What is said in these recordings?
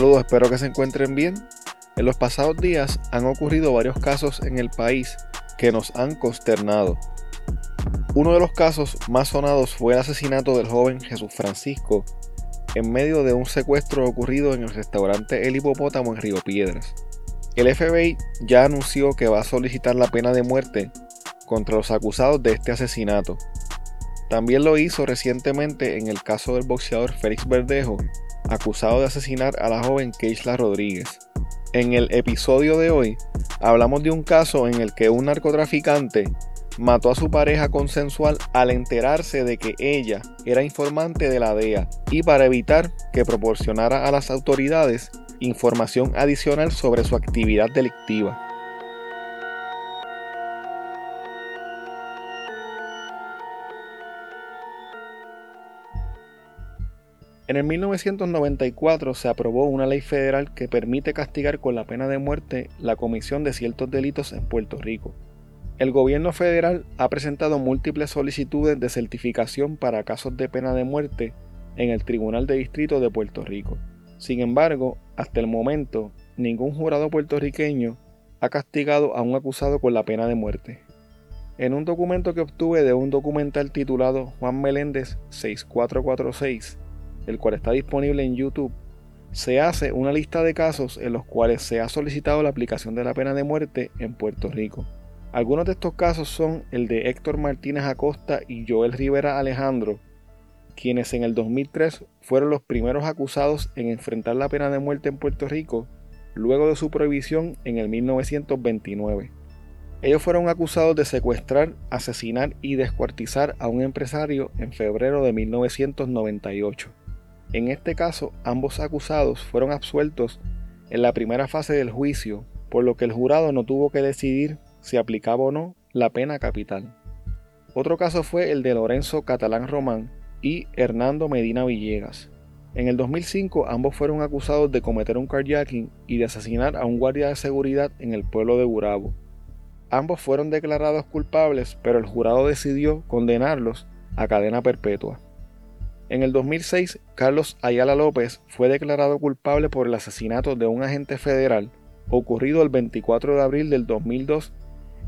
Saludos, espero que se encuentren bien. En los pasados días han ocurrido varios casos en el país que nos han consternado. Uno de los casos más sonados fue el asesinato del joven Jesús Francisco en medio de un secuestro ocurrido en el restaurante El Hipopótamo en Río Piedras. El FBI ya anunció que va a solicitar la pena de muerte contra los acusados de este asesinato. También lo hizo recientemente en el caso del boxeador Félix Verdejo, acusado de asesinar a la joven Keisla Rodríguez. En el episodio de hoy hablamos de un caso en el que un narcotraficante mató a su pareja consensual al enterarse de que ella era informante de la DEA y para evitar que proporcionara a las autoridades información adicional sobre su actividad delictiva. En el 1994 se aprobó una ley federal que permite castigar con la pena de muerte la comisión de ciertos delitos en Puerto Rico. El gobierno federal ha presentado múltiples solicitudes de certificación para casos de pena de muerte en el Tribunal de Distrito de Puerto Rico. Sin embargo, hasta el momento, ningún jurado puertorriqueño ha castigado a un acusado con la pena de muerte. En un documento que obtuve de un documental titulado Juan Meléndez 6446, el cual está disponible en YouTube, se hace una lista de casos en los cuales se ha solicitado la aplicación de la pena de muerte en Puerto Rico. Algunos de estos casos son el de Héctor Martínez Acosta y Joel Rivera Alejandro, quienes en el 2003 fueron los primeros acusados en enfrentar la pena de muerte en Puerto Rico luego de su prohibición en el 1929. Ellos fueron acusados de secuestrar, asesinar y descuartizar a un empresario en febrero de 1998. En este caso, ambos acusados fueron absueltos en la primera fase del juicio, por lo que el jurado no tuvo que decidir si aplicaba o no la pena capital. Otro caso fue el de Lorenzo Catalán Román y Hernando Medina Villegas. En el 2005 ambos fueron acusados de cometer un carjacking y de asesinar a un guardia de seguridad en el pueblo de Burabo. Ambos fueron declarados culpables, pero el jurado decidió condenarlos a cadena perpetua. En el 2006, Carlos Ayala López fue declarado culpable por el asesinato de un agente federal ocurrido el 24 de abril del 2002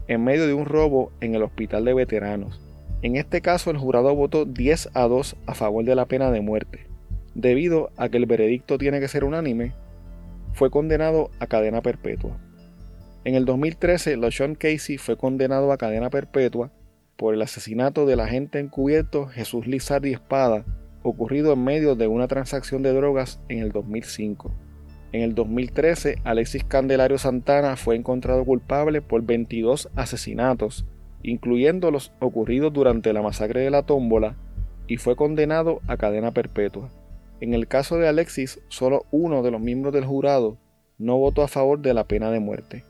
en medio de un robo en el hospital de veteranos. En este caso el jurado votó 10 a 2 a favor de la pena de muerte. Debido a que el veredicto tiene que ser unánime, fue condenado a cadena perpetua. En el 2013, LaShawn Casey fue condenado a cadena perpetua por el asesinato del agente encubierto Jesús Lizardi Espada ocurrido en medio de una transacción de drogas en el 2005. En el 2013, Alexis Candelario Santana fue encontrado culpable por 22 asesinatos, incluyendo los ocurridos durante la masacre de la tómbola, y fue condenado a cadena perpetua. En el caso de Alexis, solo uno de los miembros del jurado no votó a favor de la pena de muerte.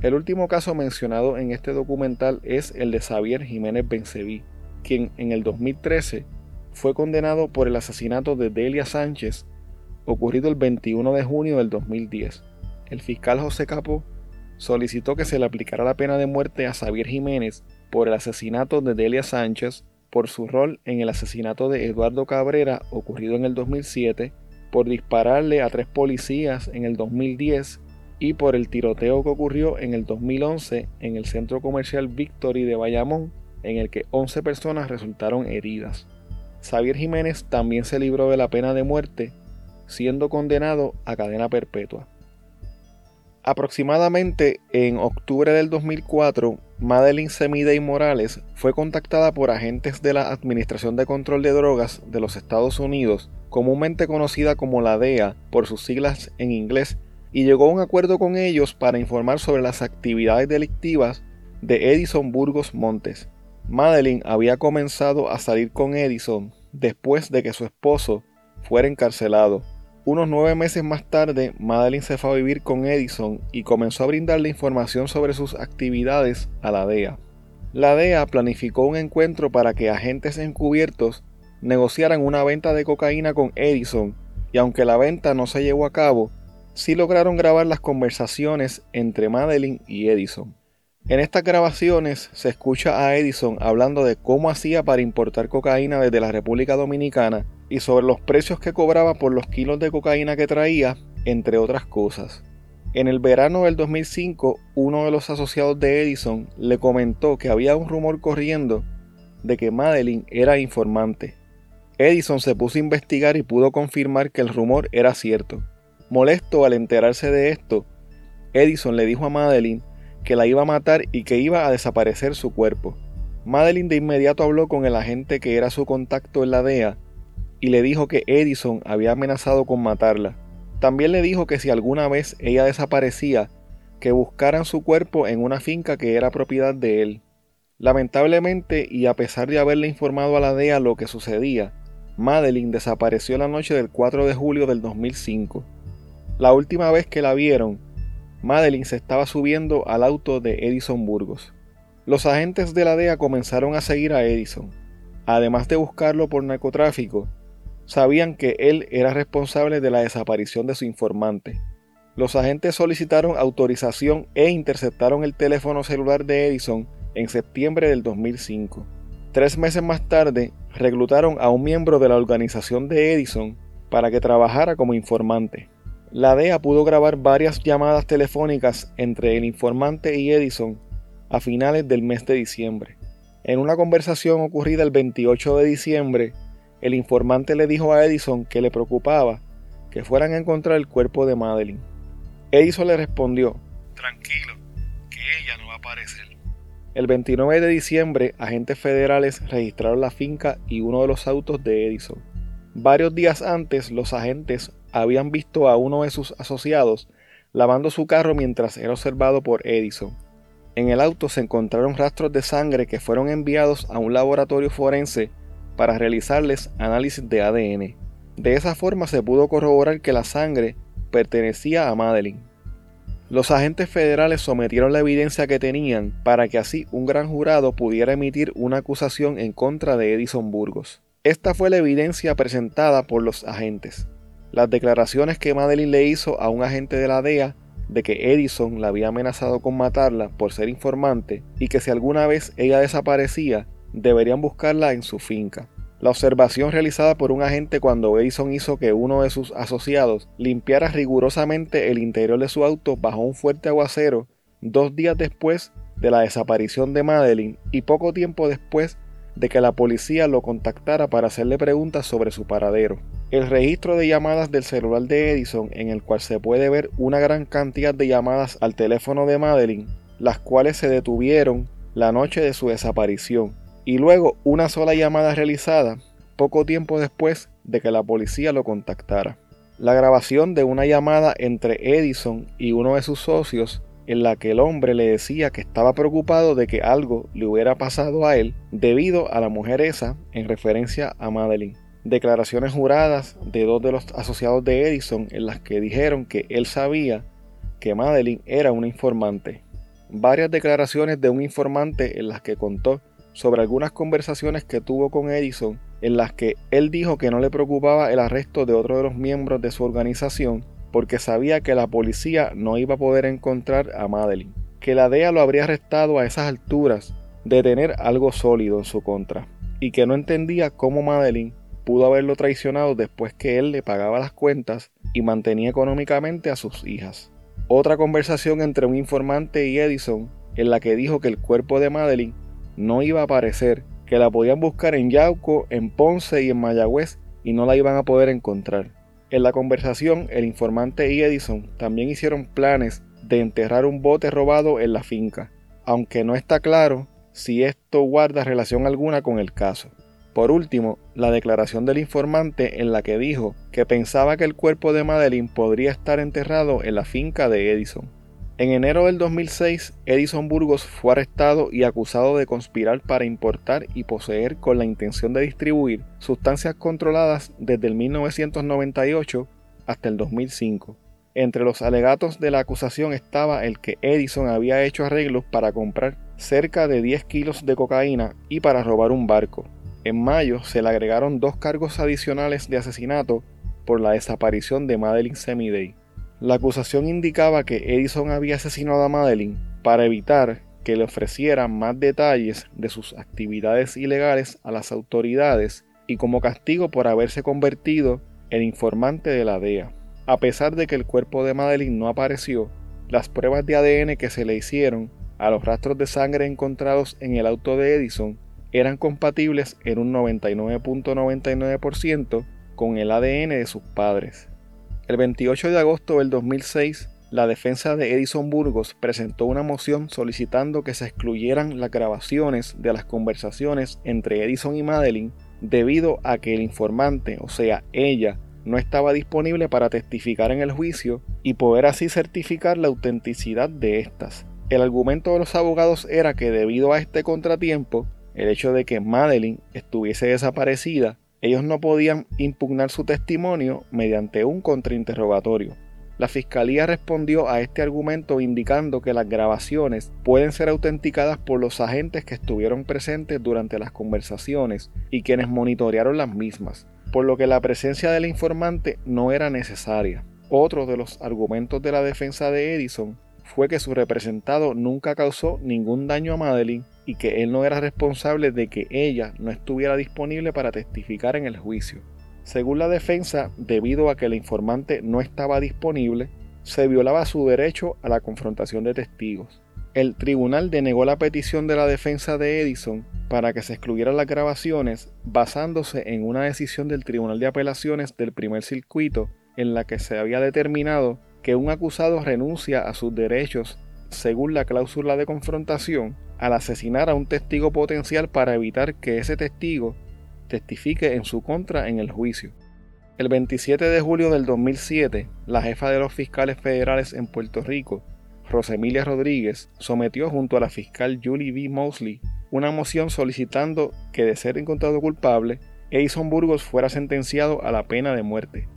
El último caso mencionado en este documental es el de Xavier Jiménez Benceví, quien en el 2013 fue condenado por el asesinato de Delia Sánchez, ocurrido el 21 de junio del 2010. El fiscal José Capó solicitó que se le aplicara la pena de muerte a Xavier Jiménez por el asesinato de Delia Sánchez, por su rol en el asesinato de Eduardo Cabrera ocurrido en el 2007, por dispararle a tres policías en el 2010 y por el tiroteo que ocurrió en el 2011 en el centro comercial Victory de Bayamón, en el que 11 personas resultaron heridas. Xavier Jiménez también se libró de la pena de muerte, siendo condenado a cadena perpetua. Aproximadamente en octubre del 2004, Madeline Semidey Morales fue contactada por agentes de la Administración de Control de Drogas de los Estados Unidos, comúnmente conocida como la DEA por sus siglas en inglés, y llegó a un acuerdo con ellos para informar sobre las actividades delictivas de Edison Burgos Montes, Madeline había comenzado a salir con Edison después de que su esposo fuera encarcelado. Unos nueve meses más tarde, Madeline se fue a vivir con Edison y comenzó a brindarle información sobre sus actividades a la DEA. La DEA planificó un encuentro para que agentes encubiertos negociaran una venta de cocaína con Edison y aunque la venta no se llevó a cabo, sí lograron grabar las conversaciones entre Madeline y Edison. En estas grabaciones se escucha a Edison hablando de cómo hacía para importar cocaína desde la República Dominicana y sobre los precios que cobraba por los kilos de cocaína que traía, entre otras cosas. En el verano del 2005, uno de los asociados de Edison le comentó que había un rumor corriendo de que Madeline era informante. Edison se puso a investigar y pudo confirmar que el rumor era cierto. Molesto al enterarse de esto, Edison le dijo a Madeline que la iba a matar y que iba a desaparecer su cuerpo. Madeline de inmediato habló con el agente que era su contacto en la DEA y le dijo que Edison había amenazado con matarla. También le dijo que si alguna vez ella desaparecía, que buscaran su cuerpo en una finca que era propiedad de él. Lamentablemente, y a pesar de haberle informado a la DEA lo que sucedía, Madeline desapareció la noche del 4 de julio del 2005. La última vez que la vieron, Madeline se estaba subiendo al auto de Edison Burgos. Los agentes de la DEA comenzaron a seguir a Edison. Además de buscarlo por narcotráfico, sabían que él era responsable de la desaparición de su informante. Los agentes solicitaron autorización e interceptaron el teléfono celular de Edison en septiembre del 2005. Tres meses más tarde, reclutaron a un miembro de la organización de Edison para que trabajara como informante. La DEA pudo grabar varias llamadas telefónicas entre el informante y Edison a finales del mes de diciembre. En una conversación ocurrida el 28 de diciembre, el informante le dijo a Edison que le preocupaba que fueran a encontrar el cuerpo de Madeline. Edison le respondió, Tranquilo, que ella no va a aparecer. El 29 de diciembre, agentes federales registraron la finca y uno de los autos de Edison. Varios días antes, los agentes habían visto a uno de sus asociados lavando su carro mientras era observado por Edison. En el auto se encontraron rastros de sangre que fueron enviados a un laboratorio forense para realizarles análisis de ADN. De esa forma se pudo corroborar que la sangre pertenecía a Madeline. Los agentes federales sometieron la evidencia que tenían para que así un gran jurado pudiera emitir una acusación en contra de Edison Burgos. Esta fue la evidencia presentada por los agentes. Las declaraciones que Madeline le hizo a un agente de la DEA de que Edison la había amenazado con matarla por ser informante y que si alguna vez ella desaparecía, deberían buscarla en su finca. La observación realizada por un agente cuando Edison hizo que uno de sus asociados limpiara rigurosamente el interior de su auto bajo un fuerte aguacero dos días después de la desaparición de Madeline y poco tiempo después de que la policía lo contactara para hacerle preguntas sobre su paradero. El registro de llamadas del celular de Edison, en el cual se puede ver una gran cantidad de llamadas al teléfono de Madeline, las cuales se detuvieron la noche de su desaparición, y luego una sola llamada realizada poco tiempo después de que la policía lo contactara. La grabación de una llamada entre Edison y uno de sus socios en la que el hombre le decía que estaba preocupado de que algo le hubiera pasado a él debido a la mujer esa en referencia a Madeline. Declaraciones juradas de dos de los asociados de Edison en las que dijeron que él sabía que Madeline era una informante. Varias declaraciones de un informante en las que contó sobre algunas conversaciones que tuvo con Edison en las que él dijo que no le preocupaba el arresto de otro de los miembros de su organización porque sabía que la policía no iba a poder encontrar a Madeline, que la DEA lo habría arrestado a esas alturas de tener algo sólido en su contra, y que no entendía cómo Madeline pudo haberlo traicionado después que él le pagaba las cuentas y mantenía económicamente a sus hijas. Otra conversación entre un informante y Edison en la que dijo que el cuerpo de Madeline no iba a aparecer, que la podían buscar en Yauco, en Ponce y en Mayagüez y no la iban a poder encontrar. En la conversación, el informante y Edison también hicieron planes de enterrar un bote robado en la finca, aunque no está claro si esto guarda relación alguna con el caso. Por último, la declaración del informante en la que dijo que pensaba que el cuerpo de Madeline podría estar enterrado en la finca de Edison. En enero del 2006, Edison Burgos fue arrestado y acusado de conspirar para importar y poseer con la intención de distribuir sustancias controladas desde el 1998 hasta el 2005. Entre los alegatos de la acusación estaba el que Edison había hecho arreglos para comprar cerca de 10 kilos de cocaína y para robar un barco. En mayo se le agregaron dos cargos adicionales de asesinato por la desaparición de Madeline Semiday. La acusación indicaba que Edison había asesinado a Madeline para evitar que le ofreciera más detalles de sus actividades ilegales a las autoridades y como castigo por haberse convertido en informante de la DEA. A pesar de que el cuerpo de Madeline no apareció, las pruebas de ADN que se le hicieron a los rastros de sangre encontrados en el auto de Edison eran compatibles en un 99.99% con el ADN de sus padres. El 28 de agosto del 2006, la defensa de Edison Burgos presentó una moción solicitando que se excluyeran las grabaciones de las conversaciones entre Edison y Madeline debido a que el informante, o sea, ella, no estaba disponible para testificar en el juicio y poder así certificar la autenticidad de estas. El argumento de los abogados era que debido a este contratiempo, el hecho de que Madeline estuviese desaparecida, ellos no podían impugnar su testimonio mediante un contrainterrogatorio. La fiscalía respondió a este argumento indicando que las grabaciones pueden ser autenticadas por los agentes que estuvieron presentes durante las conversaciones y quienes monitorearon las mismas, por lo que la presencia del informante no era necesaria. Otro de los argumentos de la defensa de Edison fue que su representado nunca causó ningún daño a Madeline y que él no era responsable de que ella no estuviera disponible para testificar en el juicio. Según la defensa, debido a que el informante no estaba disponible, se violaba su derecho a la confrontación de testigos. El tribunal denegó la petición de la defensa de Edison para que se excluyeran las grabaciones basándose en una decisión del Tribunal de Apelaciones del primer circuito en la que se había determinado que un acusado renuncia a sus derechos según la cláusula de confrontación al asesinar a un testigo potencial para evitar que ese testigo testifique en su contra en el juicio. El 27 de julio del 2007, la jefa de los fiscales federales en Puerto Rico, Rosemilia Rodríguez, sometió junto a la fiscal Julie B. Mosley una moción solicitando que de ser encontrado culpable, Edison Burgos fuera sentenciado a la pena de muerte.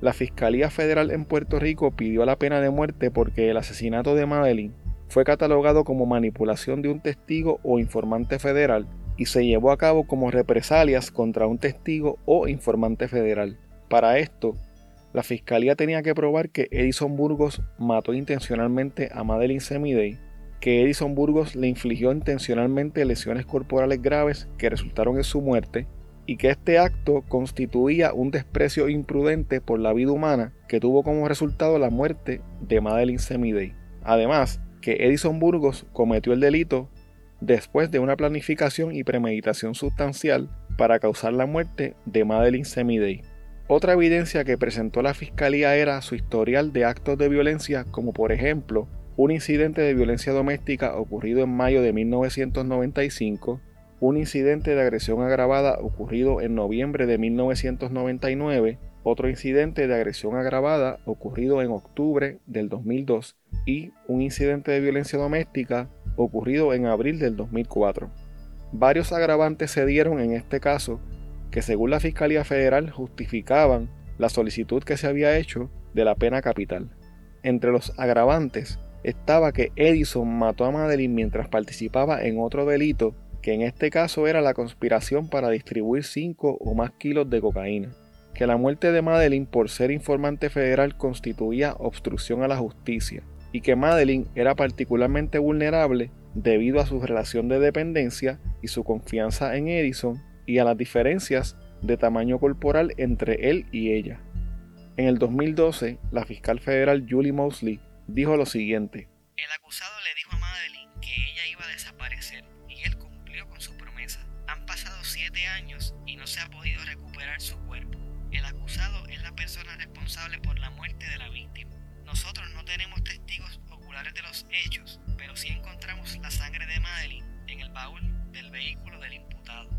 La Fiscalía Federal en Puerto Rico pidió la pena de muerte porque el asesinato de Madeline fue catalogado como manipulación de un testigo o informante federal y se llevó a cabo como represalias contra un testigo o informante federal. Para esto, la fiscalía tenía que probar que Edison Burgos mató intencionalmente a Madeline Semidey, que Edison Burgos le infligió intencionalmente lesiones corporales graves que resultaron en su muerte, y que este acto constituía un desprecio imprudente por la vida humana que tuvo como resultado la muerte de Madeline Semidey. Además, que Edison Burgos cometió el delito después de una planificación y premeditación sustancial para causar la muerte de Madeline Semidey. Otra evidencia que presentó la fiscalía era su historial de actos de violencia, como por ejemplo un incidente de violencia doméstica ocurrido en mayo de 1995, un incidente de agresión agravada ocurrido en noviembre de 1999, otro incidente de agresión agravada ocurrido en octubre del 2002 y un incidente de violencia doméstica ocurrido en abril del 2004. Varios agravantes se dieron en este caso que según la Fiscalía Federal justificaban la solicitud que se había hecho de la pena capital. Entre los agravantes estaba que Edison mató a Madeline mientras participaba en otro delito que en este caso era la conspiración para distribuir 5 o más kilos de cocaína, que la muerte de Madeline por ser informante federal constituía obstrucción a la justicia, y que Madeline era particularmente vulnerable debido a su relación de dependencia y su confianza en Edison y a las diferencias de tamaño corporal entre él y ella. En el 2012, la fiscal federal Julie Mosley dijo lo siguiente. El acusado le responsable por la muerte de la víctima. Nosotros no tenemos testigos oculares de los hechos, pero sí encontramos la sangre de Madeline en el baúl del vehículo del imputado.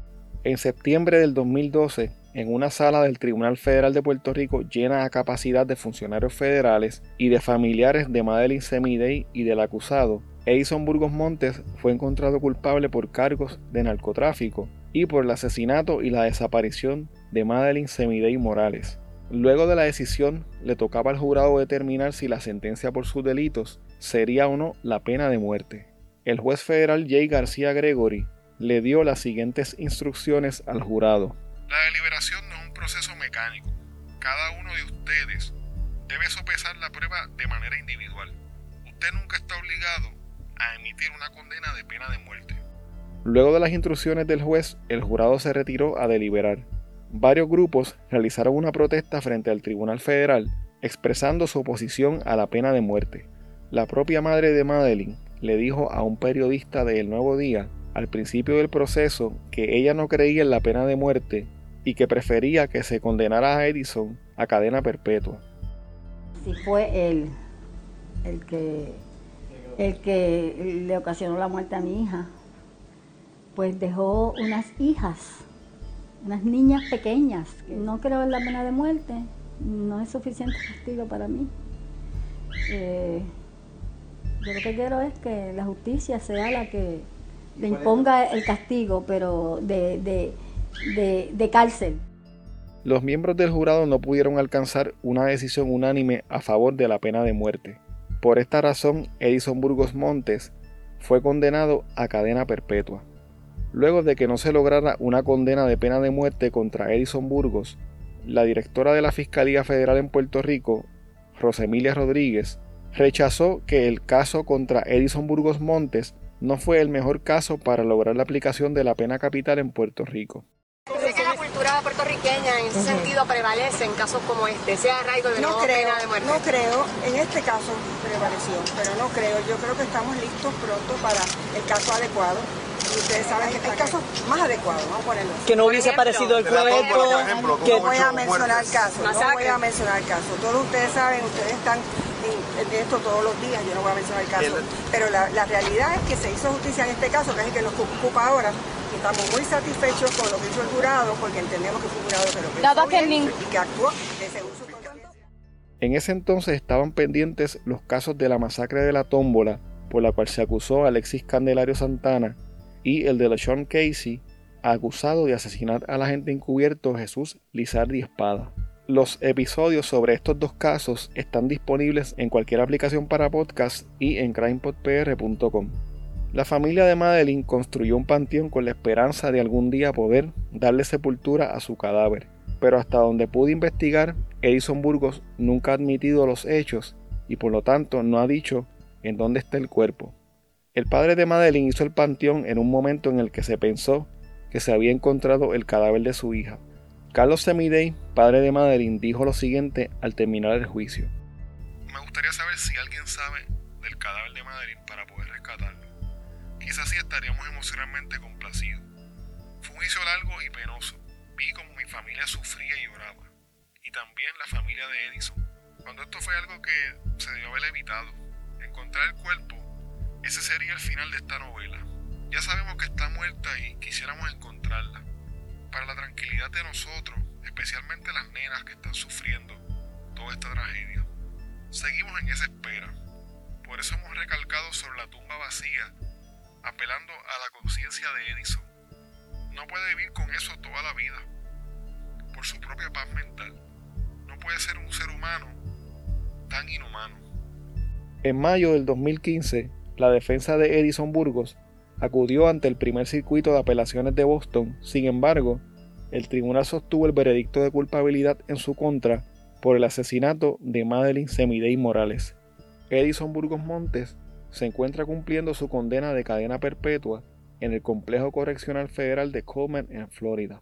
En septiembre del 2012, en una sala del Tribunal Federal de Puerto Rico llena a capacidad de funcionarios federales y de familiares de Madeline Semidey y del acusado, Edison Burgos Montes fue encontrado culpable por cargos de narcotráfico y por el asesinato y la desaparición de Madeline Semidey Morales. Luego de la decisión, le tocaba al jurado determinar si la sentencia por sus delitos sería o no la pena de muerte. El juez federal Jay García Gregory le dio las siguientes instrucciones al jurado. La deliberación no es un proceso mecánico. Cada uno de ustedes debe sopesar la prueba de manera individual. Usted nunca está obligado a emitir una condena de pena de muerte. Luego de las instrucciones del juez, el jurado se retiró a deliberar. Varios grupos realizaron una protesta frente al Tribunal Federal expresando su oposición a la pena de muerte. La propia madre de Madeline le dijo a un periodista de El Nuevo Día al principio del proceso que ella no creía en la pena de muerte y que prefería que se condenara a Edison a cadena perpetua. Si fue él el que, el que le ocasionó la muerte a mi hija, pues dejó unas hijas, unas niñas pequeñas. No creo en la pena de muerte, no es suficiente castigo para mí. Eh, yo lo que quiero es que la justicia sea la que le imponga el castigo, pero de, de, de, cárcel. Los miembros del jurado no pudieron alcanzar una decisión unánime a favor de la pena de muerte. Por esta razón, Edison Burgos Montes fue condenado a cadena perpetua. Luego de que no se lograra una condena de pena de muerte contra Edison Burgos, la directora de la Fiscalía Federal en Puerto Rico, Rosemilia Rodríguez, rechazó que el caso contra Edison Burgos Montes no fue el mejor caso para lograr la aplicación de la pena capital en Puerto Rico. Sé que la cultura puertorriqueña en ese sentido prevalece en casos como este, sea arraigo de no, creo, pena de muerte. No creo, en este caso prevaleció, pero no creo. Yo creo que estamos listos pronto para el caso adecuado ustedes saben que hay casos más adecuados, vamos a ponerlo. Que no hubiese aparecido el cuerpo. Que voy a mencionar el caso, no voy a mencionar el caso. Todos ustedes saben, ustedes están en esto todos los días, yo no voy a mencionar el caso. Pero la, la realidad es que se hizo justicia en este caso, que es el que nos ocupa ahora. Y estamos muy satisfechos con lo que hizo el jurado, porque entendemos que fue un jurado que lo pensó bien y que actuó ese uso en ese entonces estaban pendientes los casos de la masacre de la tómbola, por la cual se acusó a Alexis Candelario Santana, y el de LeSean Casey, acusado de asesinar al agente encubierto Jesús Lizardi Espada. Los episodios sobre estos dos casos están disponibles en cualquier aplicación para podcast y en crimepodpr.com. La familia de Madeline construyó un panteón con la esperanza de algún día poder darle sepultura a su cadáver, pero hasta donde pude investigar, Edison Burgos nunca ha admitido los hechos y por lo tanto no ha dicho en dónde está el cuerpo. El padre de Madeline hizo el panteón en un momento en el que se pensó que se había encontrado el cadáver de su hija. Carlos Semidey, padre de Madeline, dijo lo siguiente al terminar el juicio. Me gustaría saber si alguien sabe del cadáver de Madeline para poder rescatarlo. Quizás sí estaríamos emocionalmente complacidos. Fue un juicio largo y penoso. Vi como mi familia sufría y lloraba. Y también la familia de Edison. Cuando esto fue algo que se debió haber evitado. Encontrar el cuerpo ese sería el final de esta novela. Ya sabemos que está muerta y quisiéramos encontrarla. Para la tranquilidad de nosotros, especialmente las nenas que están sufriendo toda esta tragedia. Seguimos en esa espera. Por eso hemos recalcado sobre la tumba vacía, apelando a la conciencia de Edison. No puede vivir con eso toda la vida, por su propia paz mental. No puede ser un ser humano tan inhumano. En mayo del 2015, la defensa de Edison Burgos acudió ante el primer circuito de apelaciones de Boston, sin embargo, el tribunal sostuvo el veredicto de culpabilidad en su contra por el asesinato de Madeline Semidey Morales. Edison Burgos Montes se encuentra cumpliendo su condena de cadena perpetua en el Complejo Correccional Federal de Coleman en Florida.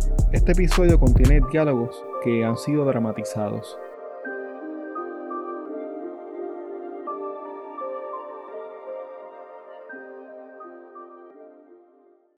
Este episodio contiene diálogos que han sido dramatizados.